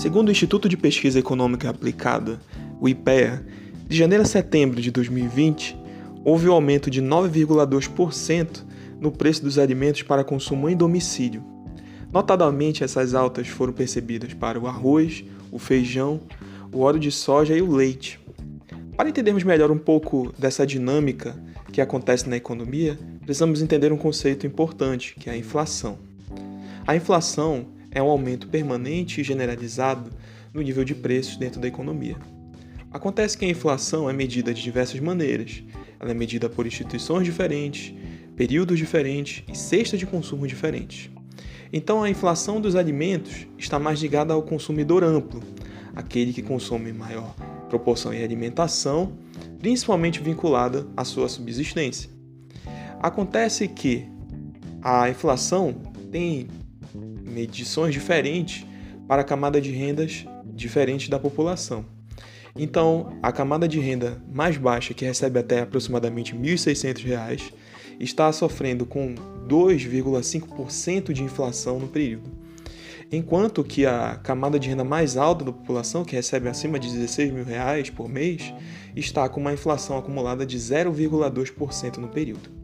Segundo o Instituto de Pesquisa Econômica Aplicada, o IPEA, de janeiro a setembro de 2020, houve um aumento de 9,2% no preço dos alimentos para consumo em domicílio. Notadamente, essas altas foram percebidas para o arroz, o feijão, o óleo de soja e o leite. Para entendermos melhor um pouco dessa dinâmica que acontece na economia, precisamos entender um conceito importante, que é a inflação. A inflação é um aumento permanente e generalizado no nível de preços dentro da economia. Acontece que a inflação é medida de diversas maneiras. Ela é medida por instituições diferentes, períodos diferentes e cestas de consumo diferentes. Então, a inflação dos alimentos está mais ligada ao consumidor amplo, aquele que consome maior proporção em alimentação, principalmente vinculada à sua subsistência. Acontece que a inflação tem medições diferentes para a camada de rendas diferentes da população. Então, a camada de renda mais baixa, que recebe até aproximadamente R$ 1.600, está sofrendo com 2,5% de inflação no período. Enquanto que a camada de renda mais alta da população, que recebe acima de 16 mil reais por mês, está com uma inflação acumulada de 0,2% no período.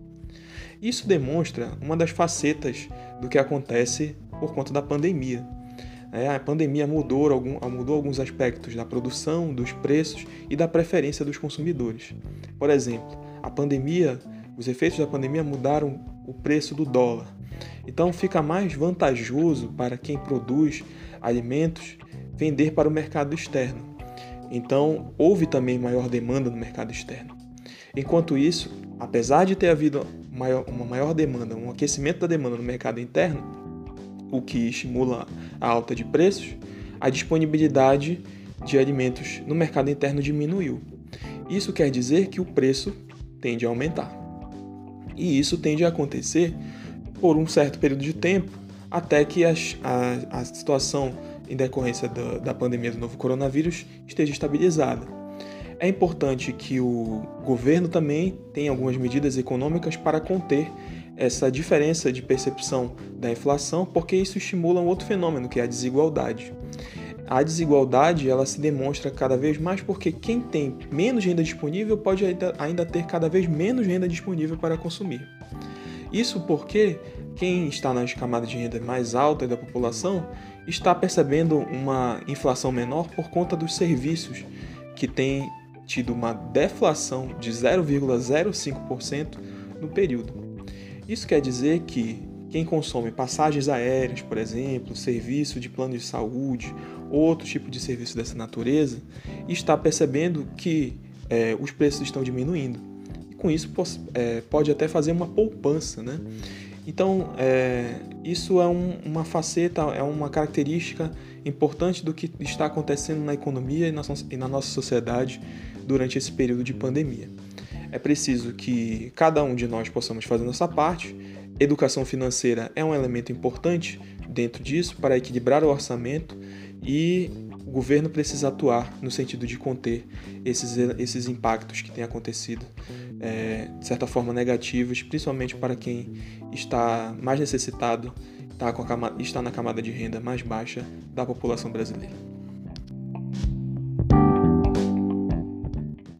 Isso demonstra uma das facetas do que acontece por conta da pandemia. É, a pandemia mudou, algum, mudou alguns aspectos da produção, dos preços e da preferência dos consumidores. Por exemplo, a pandemia, os efeitos da pandemia mudaram o preço do dólar. Então fica mais vantajoso para quem produz alimentos vender para o mercado externo. Então houve também maior demanda no mercado externo. Enquanto isso, apesar de ter havido uma maior demanda, um aquecimento da demanda no mercado interno, o que estimula a alta de preços, a disponibilidade de alimentos no mercado interno diminuiu. Isso quer dizer que o preço tende a aumentar. E isso tende a acontecer por um certo período de tempo, até que a, a, a situação em decorrência da, da pandemia do novo coronavírus esteja estabilizada. É importante que o governo também tenha algumas medidas econômicas para conter essa diferença de percepção da inflação, porque isso estimula um outro fenômeno, que é a desigualdade. A desigualdade ela se demonstra cada vez mais porque quem tem menos renda disponível pode ainda ter cada vez menos renda disponível para consumir. Isso porque quem está nas camadas de renda mais altas da população está percebendo uma inflação menor por conta dos serviços que têm tido uma deflação de 0,05% no período. Isso quer dizer que quem consome passagens aéreas, por exemplo, serviço de plano de saúde, outro tipo de serviço dessa natureza, está percebendo que é, os preços estão diminuindo. E com isso é, pode até fazer uma poupança, né? Então, é, isso é um, uma faceta, é uma característica importante do que está acontecendo na economia e na, e na nossa sociedade durante esse período de pandemia. É preciso que cada um de nós possamos fazer nossa parte. Educação financeira é um elemento importante dentro disso para equilibrar o orçamento e o governo precisa atuar no sentido de conter esses, esses impactos que têm acontecido, é, de certa forma negativos, principalmente para quem está mais necessitado, está, com a, está na camada de renda mais baixa da população brasileira.